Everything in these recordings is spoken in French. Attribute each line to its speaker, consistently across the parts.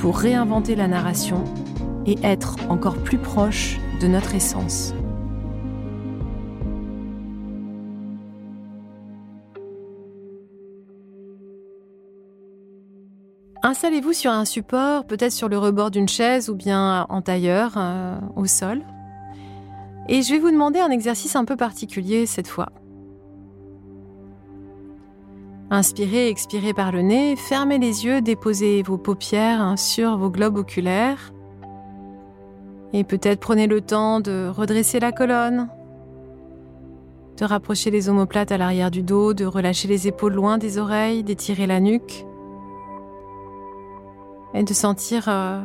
Speaker 1: pour réinventer la narration et être encore plus proche de notre essence. Installez-vous sur un support, peut-être sur le rebord d'une chaise ou bien en tailleur, euh, au sol. Et je vais vous demander un exercice un peu particulier cette fois. Inspirez, expirez par le nez, fermez les yeux, déposez vos paupières sur vos globes oculaires. Et peut-être prenez le temps de redresser la colonne, de rapprocher les omoplates à l'arrière du dos, de relâcher les épaules loin des oreilles, d'étirer la nuque et de sentir euh,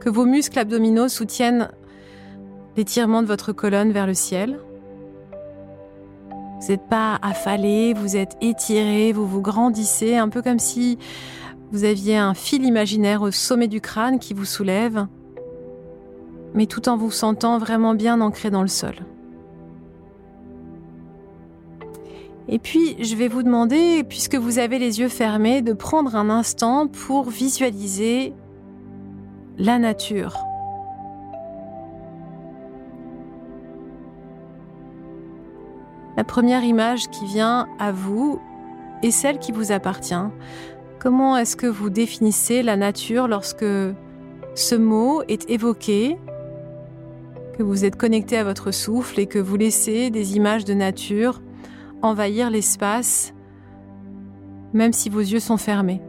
Speaker 1: que vos muscles abdominaux soutiennent l'étirement de votre colonne vers le ciel. Vous n'êtes pas affalé, vous êtes étiré, vous vous grandissez, un peu comme si vous aviez un fil imaginaire au sommet du crâne qui vous soulève, mais tout en vous sentant vraiment bien ancré dans le sol. Et puis, je vais vous demander, puisque vous avez les yeux fermés, de prendre un instant pour visualiser la nature. La première image qui vient à vous est celle qui vous appartient. Comment est-ce que vous définissez la nature lorsque ce mot est évoqué, que vous êtes connecté à votre souffle et que vous laissez des images de nature envahir l'espace, même si vos yeux sont fermés?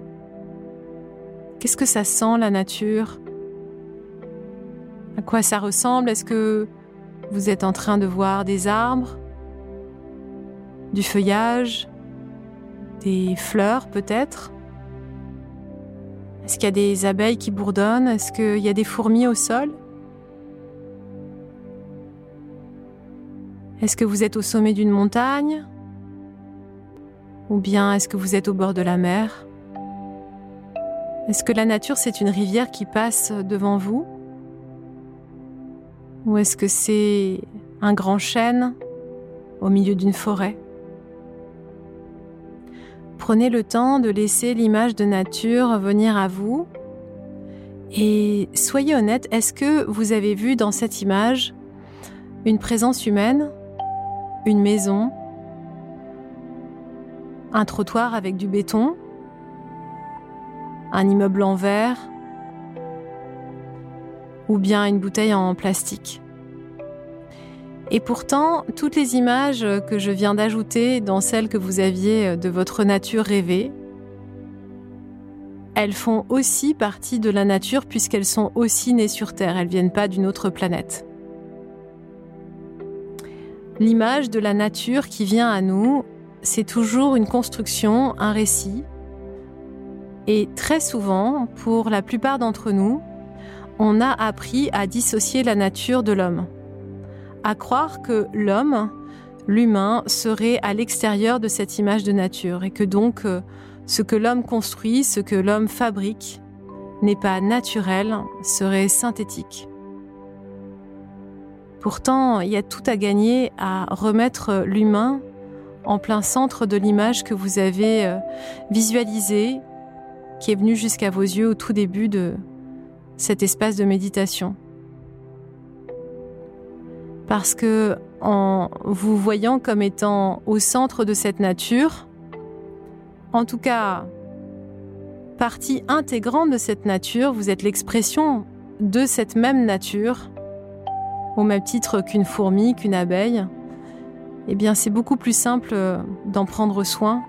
Speaker 1: Qu'est-ce que ça sent, la nature? À quoi ça ressemble? Est-ce que vous êtes en train de voir des arbres, du feuillage, des fleurs peut-être. Est-ce qu'il y a des abeilles qui bourdonnent? Est-ce qu'il y a des fourmis au sol? Est-ce que vous êtes au sommet d'une montagne? Ou bien est-ce que vous êtes au bord de la mer? Est-ce que la nature, c'est une rivière qui passe devant vous? Ou est-ce que c'est un grand chêne au milieu d'une forêt? Prenez le temps de laisser l'image de nature venir à vous et soyez honnête, est-ce que vous avez vu dans cette image une présence humaine, une maison, un trottoir avec du béton, un immeuble en verre ou bien une bouteille en plastique? Et pourtant, toutes les images que je viens d'ajouter dans celles que vous aviez de votre nature rêvée, elles font aussi partie de la nature puisqu'elles sont aussi nées sur Terre, elles viennent pas d'une autre planète. L'image de la nature qui vient à nous, c'est toujours une construction, un récit. Et très souvent, pour la plupart d'entre nous, on a appris à dissocier la nature de l'homme, à croire que l'homme, l'humain, serait à l'extérieur de cette image de nature et que donc euh, ce que l'homme construit, ce que l'homme fabrique, n'est pas naturel, serait synthétique. Pourtant, il y a tout à gagner à remettre l'humain en plein centre de l'image que vous avez euh, visualisée, qui est venue jusqu'à vos yeux au tout début de cet espace de méditation. Parce que en vous voyant comme étant au centre de cette nature, en tout cas partie intégrante de cette nature, vous êtes l'expression de cette même nature au même titre qu'une fourmi, qu'une abeille, eh bien c'est beaucoup plus simple euh, d'en prendre soin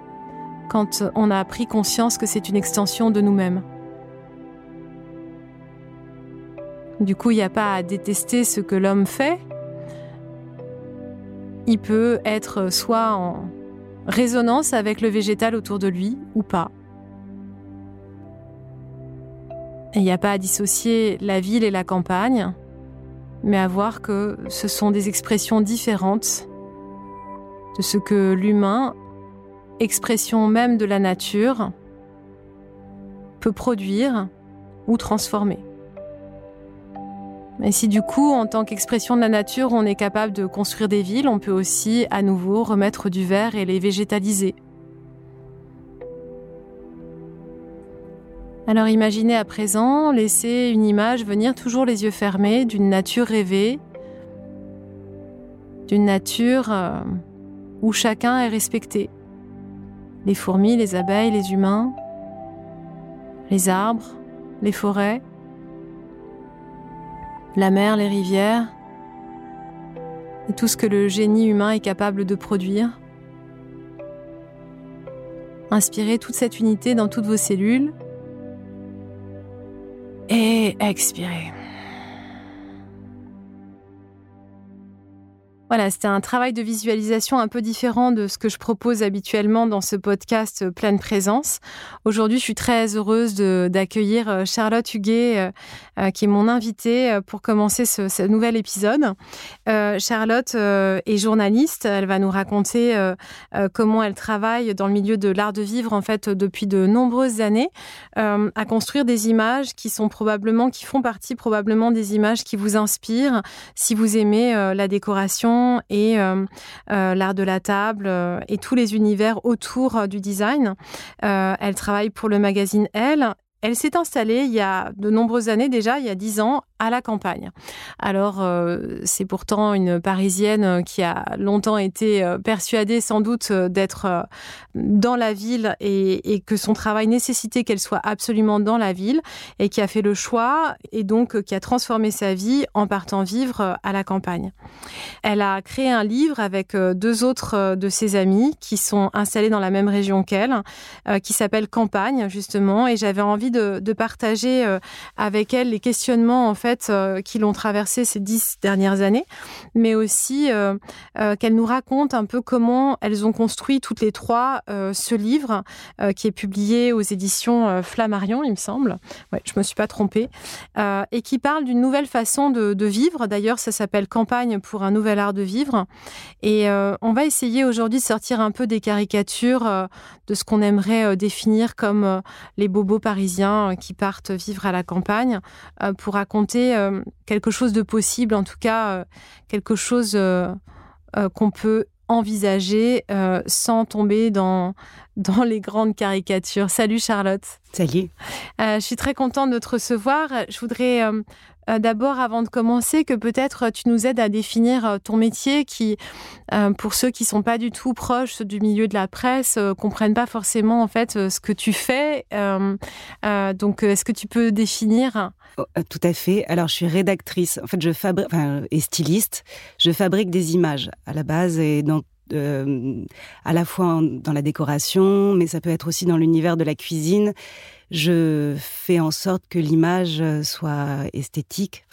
Speaker 1: quand on a pris conscience que c'est une extension de nous-mêmes. Du coup, il n'y a pas à détester ce que l'homme fait. Il peut être soit en résonance avec le végétal autour de lui ou pas. il n'y a pas à dissocier la ville et la campagne mais à voir que ce sont des expressions différentes de ce que l'humain, expression même de la nature, peut produire ou transformer. Et si du coup, en tant qu'expression de la nature, on est capable de construire des villes, on peut aussi à nouveau remettre du verre et les végétaliser. Alors imaginez à présent, laissez une image venir toujours les yeux fermés d'une nature rêvée, d'une nature euh, où chacun est respecté. Les fourmis, les abeilles, les humains, les arbres, les forêts, la mer, les rivières, et tout ce que le génie humain est capable de produire. Inspirez toute cette unité dans toutes vos cellules et expirez. Voilà, c'était un travail de visualisation un peu différent de ce que je propose habituellement dans ce podcast euh, Pleine Présence. Aujourd'hui, je suis très heureuse d'accueillir euh, Charlotte Huguet, euh, qui est mon invitée pour commencer ce, nouvel épisode. Charlotte est journaliste. Elle va nous raconter comment elle travaille dans le milieu de l'art de vivre, en fait, depuis de nombreuses années, à construire des images qui sont probablement, qui font partie probablement des images qui vous inspirent si vous aimez la décoration et euh, euh, l'art de la table euh, et tous les univers autour du design. elle travaille pour le magazine Elle elle s'est installée il y a de nombreuses années déjà, il y a dix ans, à la campagne. Alors, euh, c'est pourtant une Parisienne qui a longtemps été euh, persuadée sans doute euh, d'être dans la ville et, que son travail nécessitait qu'elle soit absolument dans la ville et qui a fait le choix et donc qui a transformé sa vie en partant vivre à la campagne. Elle a créé un livre avec deux autres de ses amis qui sont installés dans la même région qu'elle, qui s'appelle Campagne justement, et j'avais envie de, de partager avec elle les questionnements en fait euh, qui l'ont traversé ces dix dernières années, mais aussi euh, euh, qu'elles nous racontent un peu comment elles ont construit toutes les trois ce livre qui est publié aux éditions Flammarion, il me semble. Ouais, je me suis pas trompée, et qui parle d'une nouvelle façon de vivre. D'ailleurs, ça s'appelle Campagne pour un nouvel art de vivre. Et on va essayer aujourd'hui de sortir un peu des caricatures de ce qu'on aimerait définir comme les bobos parisiens qui partent vivre à la campagne pour raconter euh, quelque chose de possible, en tout cas euh, quelque chose euh, qu'on peut envisager sans tomber dans, dans les grandes caricatures. Salut Charlotte.
Speaker 2: Salut.
Speaker 1: je suis très contente de te recevoir. Je voudrais euh, d'abord, avant de commencer, que peut-être tu nous aides à définir euh, ton métier qui, euh, pour ceux qui sont pas du tout proches du milieu de la presse, comprennent pas forcément en fait ce que tu fais. donc, est-ce que tu peux définir?
Speaker 2: Oh, Tout à fait. Alors, je suis rédactrice. En fait, je fabrique et styliste. Je fabrique des images à la base et à la fois dans la décoration, mais ça peut être aussi dans l'univers de la cuisine je fais en sorte que l'image soit esthétique.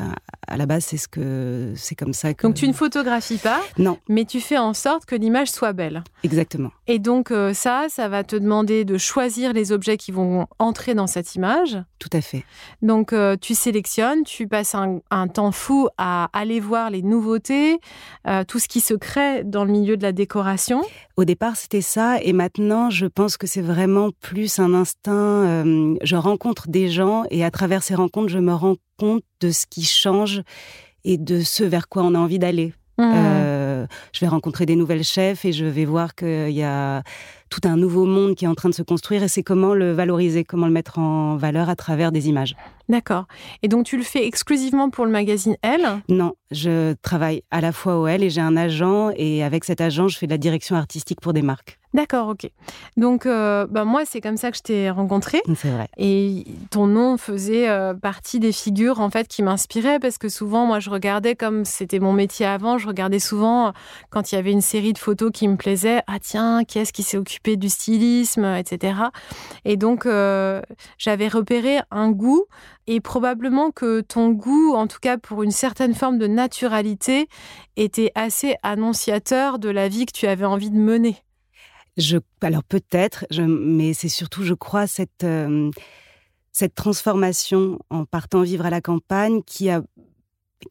Speaker 2: à la base, c'est ce que c'est comme ça que.
Speaker 1: Donc tu ne photographies pas.
Speaker 2: Non.
Speaker 1: Mais tu fais en sorte que l'image soit belle.
Speaker 2: Exactement.
Speaker 1: Et donc euh, ça, ça va te demander de choisir les objets qui vont entrer dans cette image.
Speaker 2: Tout à fait.
Speaker 1: Donc euh, tu sélectionnes, tu passes un, temps fou à aller voir les nouveautés, euh, tout ce qui se crée dans le milieu de la décoration.
Speaker 2: Au départ, c'était ça, et maintenant, je pense que c'est vraiment plus un instinct je, je rencontre des gens et à travers ces rencontres, je me rends compte de ce qui change et de ce vers quoi on a envie d'aller.
Speaker 1: Mmh.
Speaker 2: Euh, je vais rencontrer des nouvelles chefs et je vais voir qu'il y a tout un nouveau monde qui est en train de se construire et c'est comment le valoriser, comment le mettre en valeur à travers des images.
Speaker 1: D'accord. Et donc tu le fais exclusivement pour le magazine Elle?
Speaker 2: Non, je travaille à la fois au L et j'ai un agent et avec cet agent, je fais de la direction artistique pour des marques.
Speaker 1: D'accord, ok. Donc, euh, bah, moi, c'est comme ça que je t'ai rencontré.
Speaker 2: C'est vrai.
Speaker 1: Et ton nom faisait euh, partie des figures en fait qui m'inspiraient parce que souvent, moi, je regardais comme c'était mon métier avant. Je regardais souvent euh, quand il y avait une série de photos qui me plaisaient. Ah tiens, qui est-ce qui s'est occupé du stylisme, etc. Et donc, euh, j'avais repéré un goût et probablement que ton goût, en tout cas pour une certaine forme de naturalité, était assez annonciateur de la vie que tu avais envie de mener.
Speaker 2: Je, alors peut-être, mais c'est surtout, je crois, cette, euh, cette transformation en partant vivre à la campagne qui a,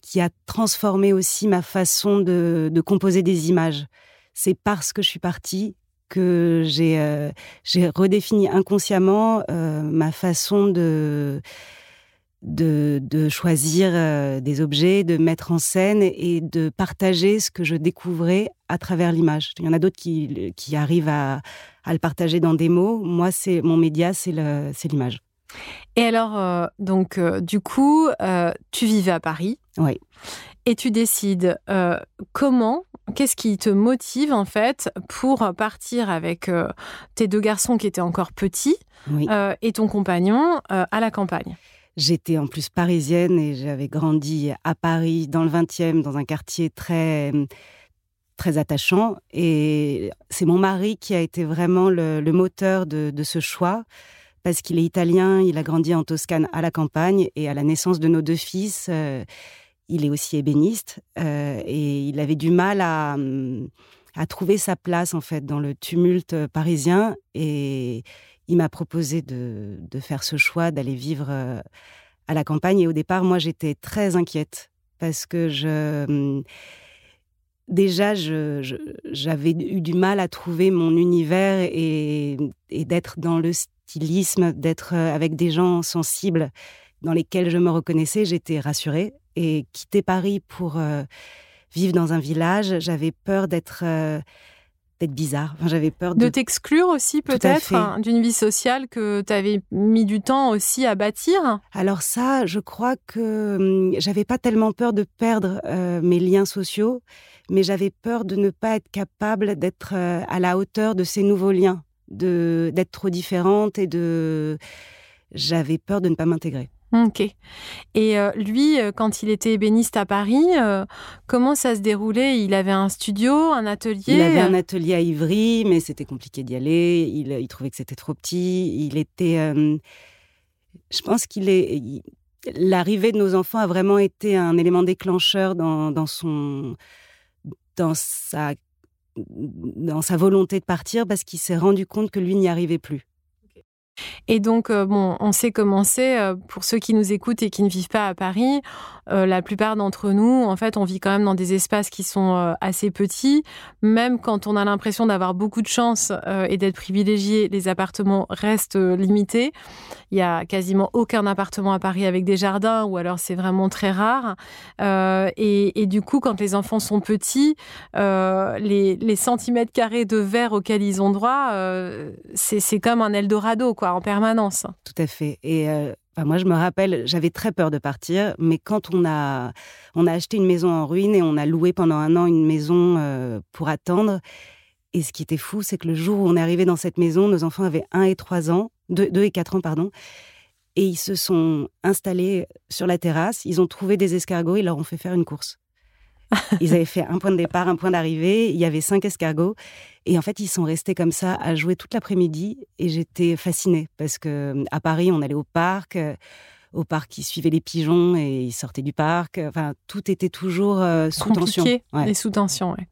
Speaker 2: qui a transformé aussi ma façon de, de composer des images. C'est parce que je suis partie que j'ai euh, j'ai redéfini inconsciemment euh, ma façon de, de, de choisir euh, des objets, de mettre en scène et de partager ce que je découvrais à travers l'image. Il y en a d'autres qui, qui arrivent à, à le partager dans des mots. Moi, c'est mon média, c'est l'image.
Speaker 1: Et alors, donc, du coup, tu vivais à Paris.
Speaker 2: Oui.
Speaker 1: Et tu décides comment, qu'est-ce qui te motive en fait pour partir avec euh, tes deux garçons qui étaient encore petits
Speaker 2: Oui.
Speaker 1: euh, et ton compagnon euh, à la campagne?
Speaker 2: J'étais en plus parisienne et j'avais grandi à Paris, dans le 20e, dans un quartier très, très attachant. Et c'est mon mari qui a été vraiment le, le moteur de, de ce choix, parce qu'il est italien, il a grandi en Toscane à la campagne, et à la naissance de nos deux fils, il est aussi ébéniste, euh, et il avait du mal à, hum, à trouver sa place, en fait, dans le tumulte parisien. Et il m'a proposé de, faire ce choix, d'aller vivre euh, à la campagne. Et au départ, moi, j'étais très inquiète parce que je. hum, Déjà, j'avais eu du mal à trouver mon univers et, et d'être dans le stylisme, d'être euh, avec des gens sensibles dans lesquels je me reconnaissais. J'étais rassurée. Et quitter Paris pour euh, vivre dans un village, j'avais peur d'être euh, d'être bizarre. Enfin, j'avais peur
Speaker 1: De
Speaker 2: de
Speaker 1: t'exclure aussi peut-être hein, d'une vie sociale que tu avais mis du temps aussi à bâtir?
Speaker 2: Alors ça, je crois que hum, j'avais pas tellement peur de perdre euh, mes liens sociaux, mais j'avais peur de ne pas être capable d'être à la hauteur de ces nouveaux liens, de d'être trop différente et de j'avais peur de ne pas m'intégrer.
Speaker 1: Ok. Et euh, lui, euh, quand il était ébéniste à Paris, euh, comment ça se déroulait? Il avait un studio, un atelier?
Speaker 2: Il avait un atelier à Ivry, mais c'était compliqué d'y aller. Il, trouvait que c'était trop petit. Il était. je pense qu'il est. L'arrivée de nos enfants a vraiment été un élément déclencheur dans, dans son. dans sa. dans sa volonté de partir parce qu'il s'est rendu compte que lui n'y arrivait plus.
Speaker 1: Et donc, euh, bon, on sait comment c'est. euh, pour ceux qui nous écoutent et qui ne vivent pas à Paris, euh, la plupart d'entre nous, en fait, on vit quand même dans des espaces qui sont euh, assez petits. Même quand on a l'impression d'avoir beaucoup de chance et d'être privilégié, les appartements restent limités. Il y a quasiment aucun appartement à Paris avec des jardins, ou alors c'est vraiment très rare. Et, du coup, quand les enfants sont petits, les, les centimètres carrés de verre auxquels ils ont droit, c'est comme un Eldorado, quoi, en permanence.
Speaker 2: Tout à fait. Et euh, moi, je me rappelle, j'avais très peur de partir, mais quand on a, on a acheté une maison en ruine et on a loué pendant un an une maison euh, pour attendre. Et ce qui était fou, c'est que le jour où on est arrivé dans cette maison, nos enfants avaient 1 et 3 ans, 2, et 4 ans, pardon. Et ils se sont installés sur la terrasse, ils ont trouvé des escargots, ils leur ont fait faire une course. Ils avaient fait un point de départ, un point d'arrivée, il y avait cinq escargots. Et en fait, ils sont restés comme ça à jouer toute l'après-midi. Et j'étais fascinée parce que à Paris, on allait au parc. Au parc, ils suivaient les pigeons et ils sortaient du parc. Enfin, tout était toujours euh, sous tension. Ouais.
Speaker 1: et sous tension, ouais.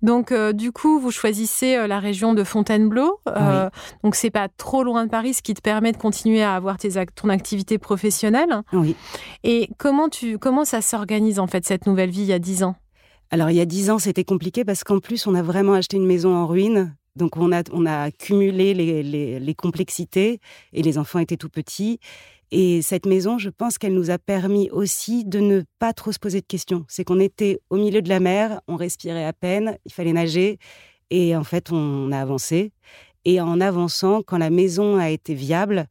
Speaker 1: Donc, euh, du coup, vous choisissez euh, la région de Fontainebleau. Euh, Donc, c'est pas trop loin de Paris, ce qui te permet de continuer à avoir tes ton activité professionnelle.
Speaker 2: Oui.
Speaker 1: Et comment, tu, comment ça s'organise, en fait, cette nouvelle vie il y a 10 ans?
Speaker 2: Alors, il y a dix ans, c'était compliqué parce qu'en plus, on a vraiment acheté une maison en ruine. Donc on a, on a cumulé les, les, les complexités et les enfants étaient tout petits. Et cette maison, je pense qu'elle nous a permis aussi de ne pas trop se poser de questions. C'est qu'on était au milieu de la mer, on respirait à peine, il fallait nager. Et en fait, on a avancé. Et en avançant, quand la maison a été viable,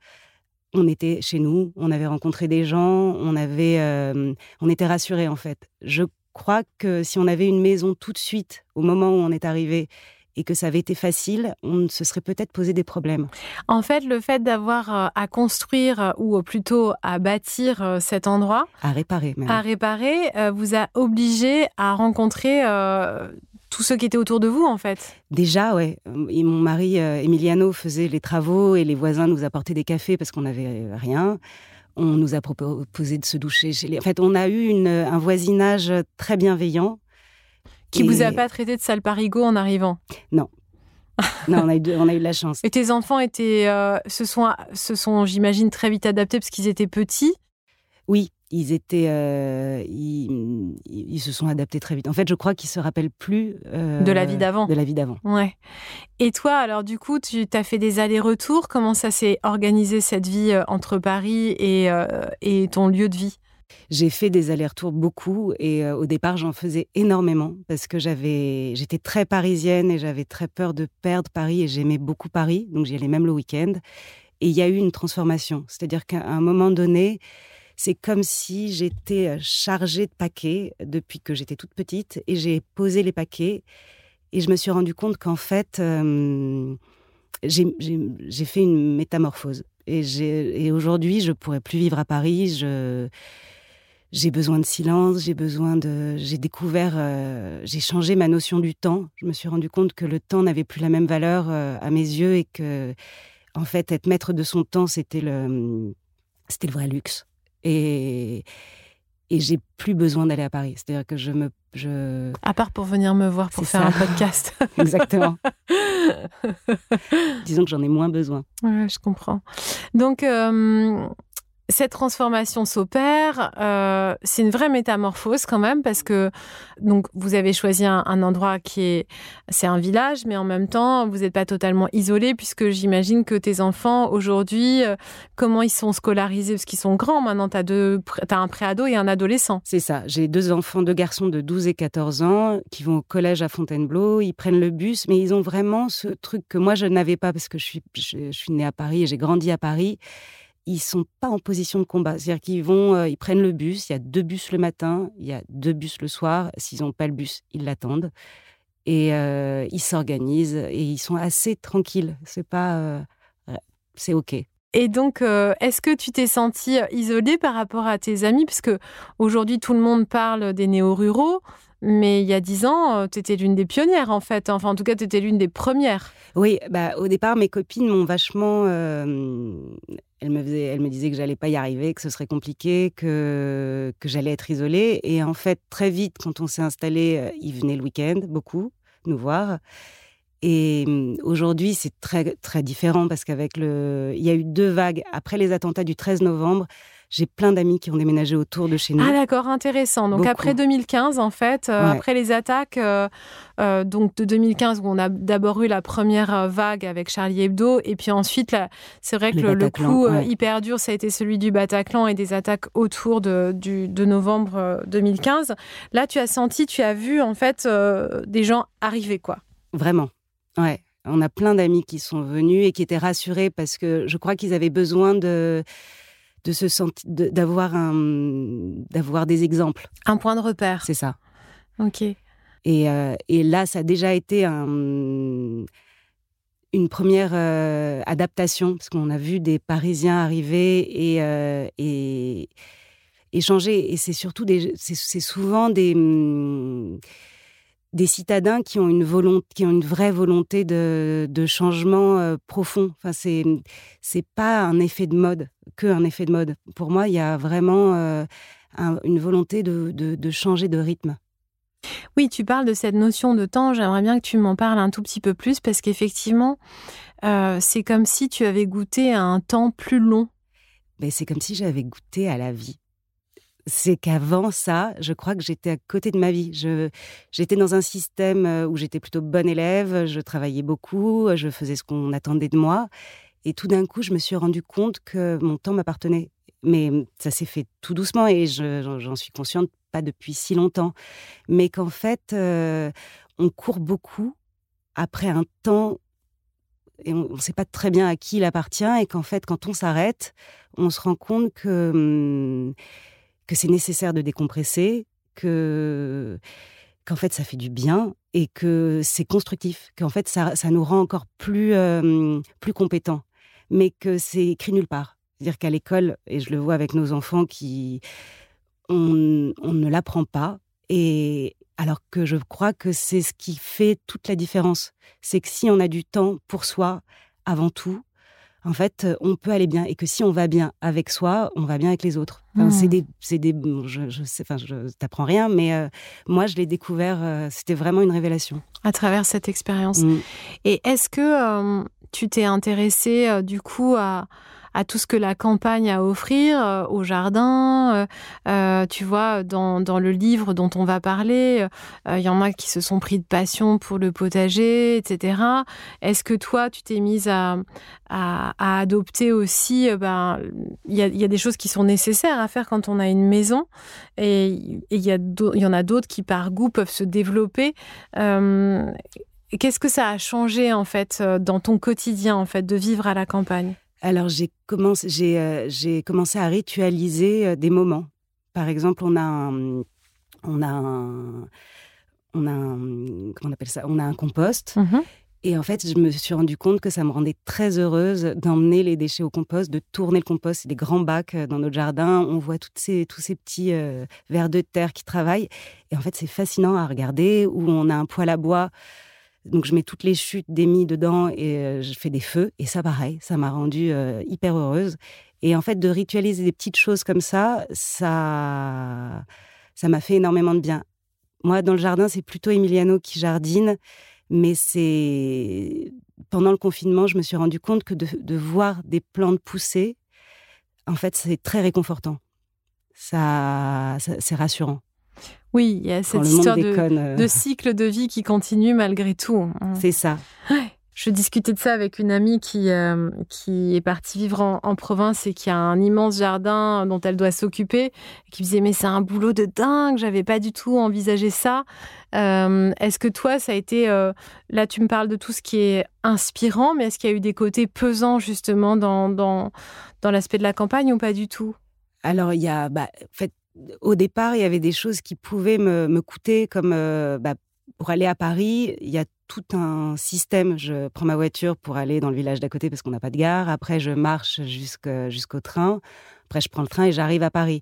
Speaker 2: on était chez nous, on avait rencontré des gens, on avait, euh, on était rassurés en fait. Je crois que si on avait une maison tout de suite, au moment où on est arrivé, et que ça avait été facile, on se serait peut-être posé des problèmes.
Speaker 1: En fait, le fait d'avoir euh, à construire, euh, ou plutôt à bâtir cet endroit,
Speaker 2: à réparer, même.
Speaker 1: à réparer, vous a obligé à rencontrer tous ceux qui étaient autour de vous, en fait.
Speaker 2: Déjà, ouais. Et mon mari Emiliano faisait les travaux et les voisins nous apportaient des cafés parce qu'on n'avait rien. On nous a proposé de se doucher chez les. En fait, on a eu une, un voisinage très bienveillant.
Speaker 1: Qui vous a pas traité de sale parigot en arrivant?
Speaker 2: Non. non, on a, eu de, on a eu de la chance.
Speaker 1: Et tes enfants étaient, euh, se sont, se sont j'imagine, très vite adaptés parce qu'ils étaient petits?
Speaker 2: Oui, ils étaient, euh, ils, ils, se sont adaptés très vite. En fait, je crois qu'ils se rappellent plus
Speaker 1: euh, de la vie d'avant.
Speaker 2: De la vie d'avant.
Speaker 1: Ouais. Et toi, alors du coup, tu as fait des allers-retours? Comment ça s'est organisé cette vie entre Paris et, et ton lieu de vie?
Speaker 2: J'ai fait des allers-retours beaucoup et au départ j'en faisais énormément parce que j'avais j'étais très parisienne et j'avais très peur de perdre Paris et j'aimais beaucoup Paris donc j'y allais même le week-end et il y a eu une transformation c'est-à-dire qu'à un moment donné c'est comme si j'étais euh, chargée de paquets depuis que j'étais toute petite et j'ai posé les paquets et je me suis rendu compte qu'en fait, euh, j'ai fait une métamorphose. Et, et aujourd'hui, je pourrais plus vivre à Paris. Je, j'ai besoin de silence, j'ai besoin de. J'ai découvert, euh, j'ai changé ma notion du temps. Je me suis rendu compte que le temps n'avait plus la même valeur à mes yeux et que, en fait, être maître de son temps, c'était le, c'était le vrai luxe et et j'ai plus besoin d'aller à Paris. C'est-à-dire que je me je
Speaker 1: à part pour venir me voir pour faire un podcast.
Speaker 2: Exactement. Disons que j'en ai moins besoin.
Speaker 1: Ouais, je comprends. Donc euh, cette transformation s'opère. Euh, c'est une vraie métamorphose quand même parce que donc vous avez choisi un, endroit qui est c'est un village, mais en même temps vous n'êtes pas totalement isolé puisque j'imagine que tes enfants aujourd'hui euh, comment ils sont scolarisés? Parce qu'ils sont grands maintenant. T'as deux as un préado et un adolescent.
Speaker 2: C'est ça. J'ai deux enfants, deux garçons de 12 et 14 ans qui vont au collège à Fontainebleau. Ils prennent le bus, mais ils ont vraiment ce truc que moi je n'avais pas parce que je suis je, suis née à Paris et j'ai grandi à Paris ils sont pas en position de combat. C'est-à-dire qu'ils vont, euh, ils prennent le bus. Il y a deux bus le matin, il y a deux bus le soir. S'ils n'ont pas le bus, ils l'attendent et euh, ils s'organisent et ils sont assez tranquilles. C'est pas, euh, c'est ok.
Speaker 1: Et donc, est-ce que tu t'es senti isolée par rapport à tes amis? Puisque aujourd'hui, tout le monde parle des néo-ruraux. Mais il y a dix ans, tu étais l'une des pionnières, en fait. Enfin, en tout cas, tu étais l'une des premières.
Speaker 2: Oui, bah, au départ, mes copines m'ont vachement elle me, faisait, elle me disait que j'allais pas y arriver, que ce serait compliqué, que, que j'allais être isolée. Et en fait, très vite, quand on s'est installé, euh, ils venaient le week-end, beaucoup, nous voir. Et hum, aujourd'hui, c'est très, très différent parce qu'avec le. Il y a eu deux vagues. Après les attentats du 13 novembre, j'ai plein d'amis qui ont déménagé autour de chez nous.
Speaker 1: Ah d'accord, intéressant. Donc après 2015, en fait, euh, après les attaques euh, euh, donc de 2015 où on a d'abord eu la première vague avec Charlie Hebdo et puis ensuite c'est vrai que le, coup hyper dur ça a été celui du Bataclan et des attaques autour de, du, de novembre 2015. Là, tu as senti, tu as vu en fait des gens arriver quoi.
Speaker 2: Vraiment, ouais. On a plein d'amis qui sont venus et qui étaient rassurés parce que je crois qu'ils avaient besoin de de se sentir, d'avoir un, d'avoir des exemples.
Speaker 1: Un point de repère.
Speaker 2: C'est ça.
Speaker 1: Ok.
Speaker 2: Et, euh, et, là, ça a déjà été un, une première euh, adaptation parce qu'on a vu des Parisiens arriver et, euh, et, et changer. Et c'est surtout des, c'est souvent des des citadins qui ont une volonté, qui ont une vraie volonté de, de changement euh, profond. Enfin, c'est c'est pas un effet de mode, que un effet de mode. Pour moi, il y a vraiment euh, une volonté de, de, changer de rythme.
Speaker 1: Oui, tu parles de cette notion de temps. J'aimerais bien que tu m'en parles un tout petit peu plus parce qu'effectivement, euh, c'est comme si tu avais goûté à un temps plus long.
Speaker 2: Ben, c'est comme si j'avais goûté à la vie. C'est qu'avant ça, je crois que j'étais à côté de ma vie. J'étais dans un système euh, où j'étais plutôt bonne élève, je travaillais beaucoup, je faisais ce qu'on attendait de moi. Et tout d'un coup, je me suis rendu compte que mon temps m'appartenait. Mais ça s'est fait tout doucement et j'en suis consciente pas depuis si longtemps. Mais qu'en fait, euh, on court beaucoup après un temps et on ne sait pas très bien à qui il appartient et qu'en fait, quand on s'arrête, on se rend compte que, hum, que c'est nécessaire de décompresser, que qu'en fait ça fait du bien et que c'est constructif, qu'en fait ça, ça, nous rend encore plus, euh, plus compétents, mais que c'est écrit nulle part. C'est-à-dire qu'à l'école, et je le vois avec nos enfants qui... On, on ne l'apprend pas, et alors que je crois que c'est ce qui fait toute la différence. C'est que si on a du temps pour soi, avant tout, en fait, on peut aller bien. Et que si on va bien avec soi, on va bien avec les autres. C'est mmh. des, c'est des, je, je sais, enfin, je t'apprends rien, mais euh, moi, je l'ai découvert. Euh, c'était vraiment une révélation.
Speaker 1: À travers cette expérience. Mmh. Et est-ce que euh, tu t'es intéressé du coup à à tout ce que la campagne a à offrir, euh, au jardin. Euh, euh, tu vois, dans, dans, le livre dont on va parler, il y en a qui se sont pris de passion pour le potager, etc. Est-ce que toi, tu t'es mise à, à, adopter aussi ben, Il y, a, y, a, des choses qui sont nécessaires à faire quand on a une maison, et il y, y en a d'autres qui, par goût, peuvent se développer. Qu'est-ce que ça a changé en fait dans ton quotidien en fait de vivre à la campagne?
Speaker 2: Alors j'ai commencé, j'ai, euh, j'ai commencé à ritualiser euh, des moments. Par exemple, on a un, on a un, on a un, comment on appelle ça? On a un compost. Mmh Et en fait, je me suis rendu compte que ça me rendait très heureuse d'emmener les déchets au compost, de tourner le compost. C'est des grands bacs euh, dans notre jardin. On voit toutes ces, tous ces petits vers de terre qui travaillent. Et en fait, c'est fascinant à regarder. Où on a un poêle à bois donc je mets toutes les chutes d'émis dedans et euh, je fais des feux. Et ça, pareil, ça m'a rendue euh, hyper heureuse. Et en fait, de ritualiser des petites choses comme ça, ça, ça m'a fait énormément de bien. Moi, dans le jardin, c'est plutôt Emiliano qui jardine, mais c'est pendant le confinement, je me suis rendu compte que de, voir des plantes pousser, en fait, c'est très réconfortant. Ça c'est rassurant.
Speaker 1: Oui, il y a cette histoire euh. de, cycle de vie qui continue malgré tout.
Speaker 2: C'est ça.
Speaker 1: Je discutais de ça avec une amie qui, euh, qui est partie vivre en, province et qui a un immense jardin dont elle doit s'occuper. Qui me disait mais c'est un boulot de dingue, j'avais pas du tout envisagé ça. Euh, est-ce que toi ça a été là tu me parles de tout ce qui est inspirant, mais est-ce qu'il y a eu des côtés pesants justement dans dans, dans l'aspect de la campagne ou pas du tout?
Speaker 2: Alors il y a bah, en fait au départ, il y avait des choses qui pouvaient me, coûter, comme euh, bah, pour aller à Paris, il y a tout un système. Je prends ma voiture pour aller dans le village d'à côté parce qu'on n'a pas de gare. Après, je marche jusqu'au train. Après, je prends le train et j'arrive à Paris.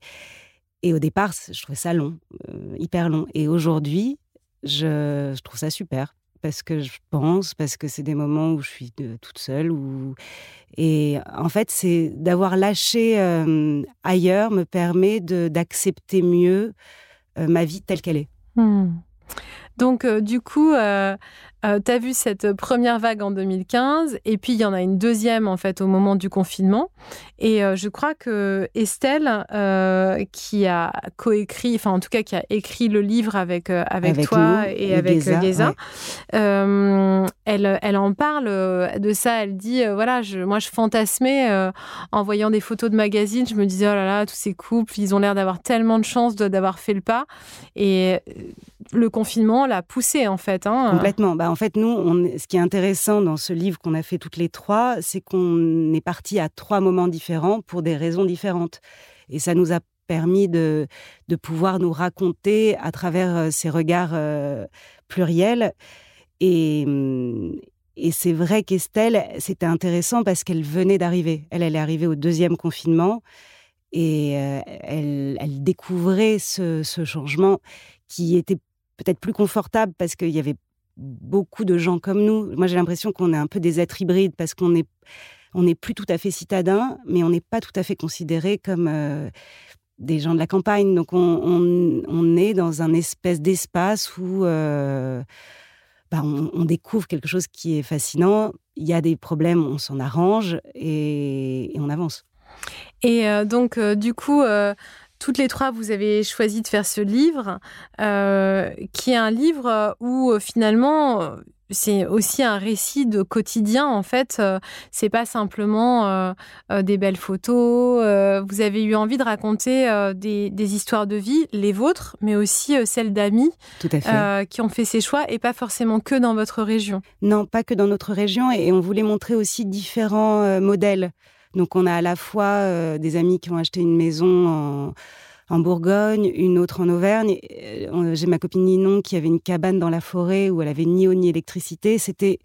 Speaker 2: Et au départ, je trouvais ça long, euh, hyper long. Et aujourd'hui, je, trouve ça super parce que je pense, parce que c'est des moments où je suis toute seule. Où... Et en fait, c'est d'avoir lâché ailleurs me permet d'accepter mieux ma vie telle qu'elle est.
Speaker 1: Hmm. Donc, du coup, euh, tu as vu cette première vague en 2015 et puis il y en a une deuxième en fait au moment du confinement. Et euh, je crois que Estelle, euh, qui a coécrit, enfin en tout cas qui a écrit le livre avec, avec, toi et, avec Geza, elle, elle en parle de ça. Elle dit voilà, je, moi je fantasmais en voyant des photos de magazines. Je me disais oh là là, tous ces couples, ils ont l'air d'avoir tellement de chance d'avoir fait le pas. Et le confinement l'a poussé en fait. Hein.
Speaker 2: Complètement. Bah, en fait, nous, on, ce qui est intéressant dans ce livre qu'on a fait toutes les trois, c'est qu'on est parti à trois moments différents pour des raisons différentes. Et ça nous a permis de, pouvoir nous raconter à travers euh, ces regards euh, pluriels. Et, mm, et c'est vrai qu'Estelle, c'était intéressant parce qu'elle venait d'arriver. Elle, elle est arrivée au deuxième confinement et euh, elle, découvrait ce, ce, changement qui était peut-être plus confortable parce qu'il y avait beaucoup de gens comme nous. Moi, j'ai l'impression qu'on est un peu des êtres hybrides parce qu'on on n'est plus tout à fait citadins, mais on n'est pas tout à fait considérés comme euh, des gens de la campagne. Donc, on, on, est dans un espèce d'espace où euh, bah, on, découvre quelque chose qui est fascinant. Il y a des problèmes, on s'en arrange et, on avance.
Speaker 1: Et euh, donc, du coup, toutes les trois, vous avez choisi de faire ce livre, qui est un livre où finalement c'est aussi un récit de quotidien en fait. Euh, c'est pas simplement euh, euh, des belles photos. vous avez eu envie de raconter des, histoires de vie, les vôtres, mais aussi celles d'amis qui ont fait ces choix et pas forcément que dans votre région.
Speaker 2: Non, pas que dans notre région. Et on voulait montrer aussi différents modèles. Donc on a à la fois des amis qui ont acheté une maison en Bourgogne, une autre en Auvergne. Euh, j'ai ma copine Ninon qui avait une cabane dans la forêt où elle avait ni eau ni électricité. C'était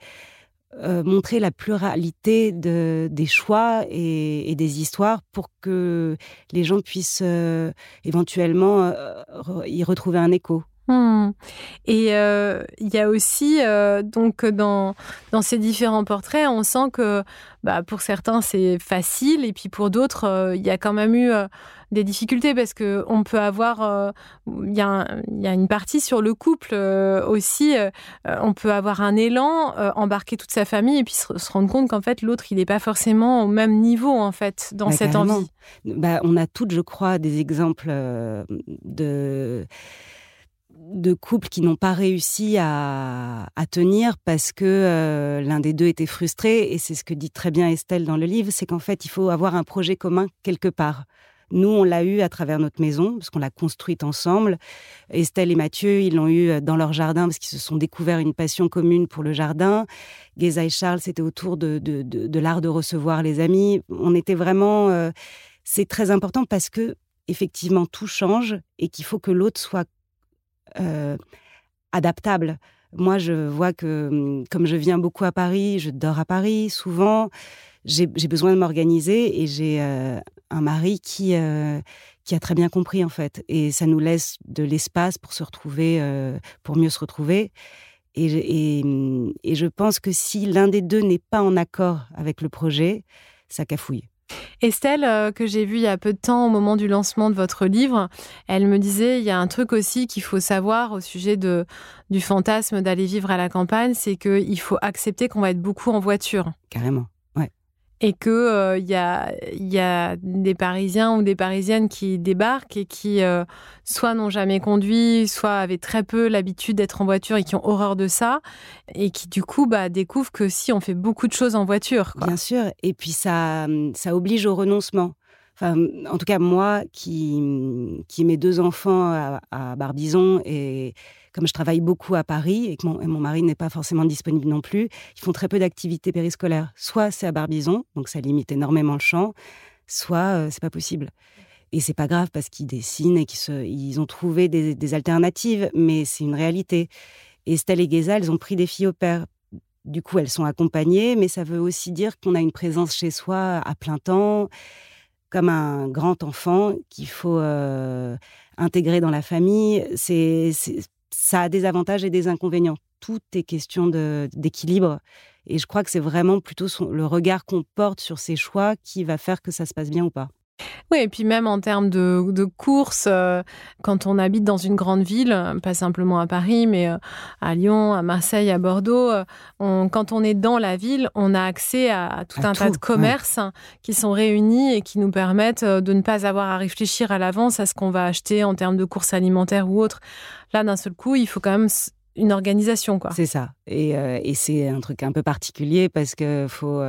Speaker 2: euh, montrer la pluralité de, des choix et, des histoires pour que les gens puissent euh, éventuellement y retrouver un écho.
Speaker 1: Hmm. Et il y a aussi, donc, dans, dans ces différents portraits, on sent que bah, pour certains, c'est facile, et puis pour d'autres, il y a quand même eu des difficultés parce que on peut avoir, euh, il y, a une partie sur le couple euh, aussi. Euh, on peut avoir un élan, embarquer toute sa famille et puis se, rendre compte qu'en fait l'autre il n'est pas forcément au même niveau en fait dans bah, cette envie.
Speaker 2: Bah, on a toutes, je crois, des exemples de de couples qui n'ont pas réussi à, tenir parce que l'un des deux était frustré. Et c'est ce que dit très bien Estelle dans le livre, c'est qu'en fait, il faut avoir un projet commun quelque part. Nous, on l'a eu à travers notre maison, parce qu'on l'a construite ensemble. Estelle et Mathieu, ils l'ont eu euh, dans leur jardin, parce qu'ils se sont découverts une passion commune pour le jardin. Geza et Charles, c'était autour de, de, l'art de recevoir les amis. On était vraiment... Euh, c'est très important parce que, effectivement, tout change et qu'il faut que l'autre soit euh, adaptable. Moi, je vois que, hum, comme je viens beaucoup à Paris, je dors à Paris souvent, j'ai besoin de m'organiser et j'ai un mari qui, euh, qui a très bien compris en fait. Et ça nous laisse de l'espace pour se retrouver, euh, pour mieux se retrouver. Et, et, je pense que si l'un des deux n'est pas en accord avec le projet, ça cafouille.
Speaker 1: Estelle, euh, que j'ai vue il y a peu de temps au moment du lancement de votre livre, elle me disait il y a un truc aussi qu'il faut savoir au sujet de, du fantasme d'aller vivre à la campagne, c'est qu'il faut accepter qu'on va être beaucoup en voiture.
Speaker 2: Carrément
Speaker 1: et qu'il euh, y, a, des Parisiens ou des Parisiennes qui débarquent et qui euh, soit n'ont jamais conduit, soit avaient très peu l'habitude d'être en voiture et qui ont horreur de ça, et qui du coup bah, découvrent que si on fait beaucoup de choses en voiture.
Speaker 2: Bien sûr, et puis ça, ça oblige au renoncement. Enfin, en tout cas, moi qui, qui ai mes deux enfants à, à Barbizon et comme je travaille beaucoup à Paris et que mon, mari n'est pas forcément disponible non plus, ils font très peu d'activités périscolaires. Soit c'est à Barbizon, donc ça limite énormément le champ, soit euh, c'est pas possible. Et c'est pas grave parce qu'ils dessinent et qu'ils ils ont trouvé des, alternatives, mais c'est une réalité. Et Estelle et Geza, elles ont pris des filles au père. Du coup, elles sont accompagnées, mais ça veut aussi dire qu'on a une présence chez soi à plein temps, comme un grand enfant qu'il faut euh, intégrer dans la famille. C'est ça a des avantages et des inconvénients. Tout est question d'équilibre. Et je crois que c'est vraiment plutôt le regard qu'on porte sur ces choix qui va faire que ça se passe bien ou pas.
Speaker 1: Oui, et puis même en termes de, de courses, euh, quand on habite dans une grande ville, pas simplement à Paris, mais euh, à Lyon, à Marseille, à Bordeaux, euh, quand on est dans la ville, on a accès à, tout un tas de commerces qui sont réunis et qui nous permettent de ne pas avoir à réfléchir à l'avance à ce qu'on va acheter en termes de courses alimentaires ou autres. Là, d'un seul coup, il faut quand même une organisation, quoi.
Speaker 2: C'est ça. Et, et c'est un truc un peu particulier parce que faut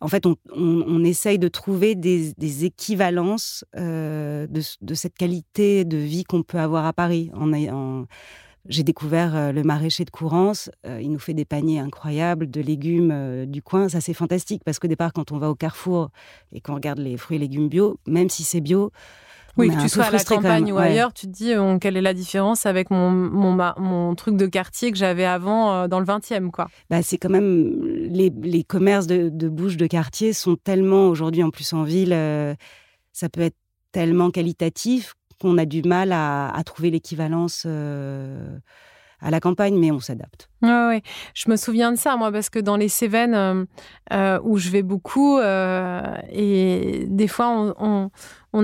Speaker 2: en fait, on, essaye de trouver des, équivalences euh, de, cette qualité de vie qu'on peut avoir à Paris. j'ai découvert euh, le maraîcher de Courance. Euh, il nous fait des paniers incroyables de légumes du coin. Ça, c'est fantastique parce qu'au départ, quand on va au carrefour et qu'on regarde les fruits et légumes bio, même si c'est bio,
Speaker 1: oui, que tu sois à la campagne ou ailleurs, tu te dis euh, quelle est la différence avec mon, mon, mon truc de quartier que j'avais avant euh, dans le 20e, quoi.
Speaker 2: Bah, c'est quand même. Les, les commerces de, de bouche de quartier sont tellement, aujourd'hui en plus en ville, euh, ça peut être tellement qualitatif qu'on a du mal à, à trouver l'équivalence à la campagne, mais on s'adapte.
Speaker 1: Ouais, je me souviens de ça, moi, parce que dans les Cévennes, euh, euh, où je vais beaucoup, euh, et des fois, on,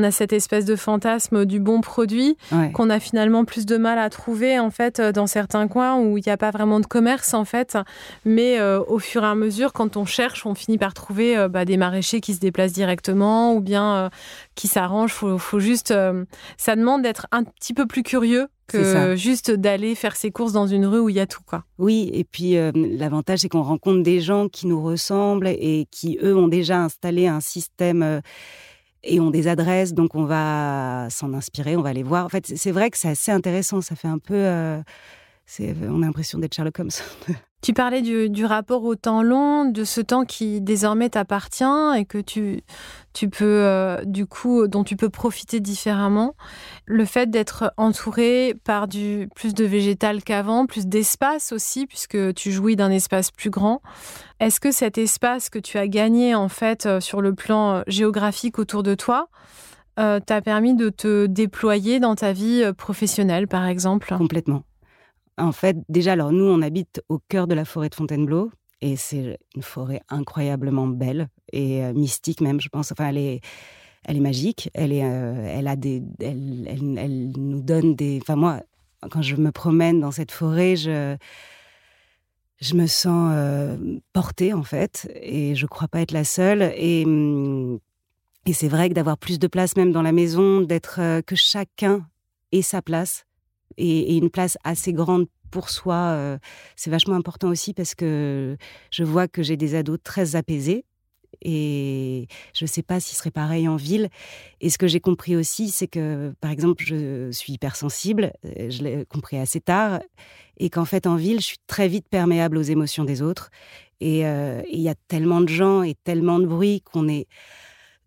Speaker 1: a cette espèce de fantasme du bon produit qu'on a finalement plus de mal à trouver, en fait, dans certains coins où il n'y a pas vraiment de commerce, en fait. Mais au fur et à mesure, quand on cherche, on finit par trouver bah, des maraîchers qui se déplacent directement ou bien qui s'arrangent. Faut, faut juste... ça demande d'être un petit peu plus curieux que juste d'aller faire ses courses dans une rue où il y a tout quoi.
Speaker 2: Oui, et puis euh, l'avantage c'est qu'on rencontre des gens qui nous ressemblent et qui eux ont déjà installé un système euh, et ont des adresses, donc on va s'en inspirer, on va les voir. En fait, c'est vrai que c'est assez intéressant, ça fait un peu, euh, on a l'impression d'être Sherlock Holmes.
Speaker 1: Tu parlais du, rapport au temps long, de ce temps qui désormais t'appartient et que tu, peux, euh, du coup, dont tu peux profiter différemment. Le fait d'être entouré par du plus de végétal qu'avant, plus d'espace aussi, puisque tu jouis d'un espace plus grand. Est-ce que cet espace que tu as gagné, en fait, euh, sur le plan euh, géographique autour de toi, t'a permis de te déployer dans ta vie professionnelle, par exemple?
Speaker 2: Complètement. En fait, déjà, alors nous, on habite au cœur de la forêt de Fontainebleau. Et c'est une forêt incroyablement belle et euh, mystique même, je pense. Enfin, elle est, elle est magique. Elle est, euh, elle a des, elle, elle, nous donne des. Enfin moi, quand je me promène dans cette forêt, je, je me sens euh, portée en fait, et je crois pas être la seule. Et, hum, et c'est vrai que d'avoir plus de place même dans la maison, d'être que chacun ait sa place et, une place assez grande pour soi, euh, c'est vachement important aussi parce que je vois que j'ai des ados très apaisés et je ne sais pas si ce serait pareil en ville. Et ce que j'ai compris aussi, c'est que, par exemple, je suis hypersensible, euh, je l'ai compris assez tard, et qu'en fait, en ville, je suis très vite perméable aux émotions des autres. Et euh, il y a tellement de gens et tellement de bruit qu'on est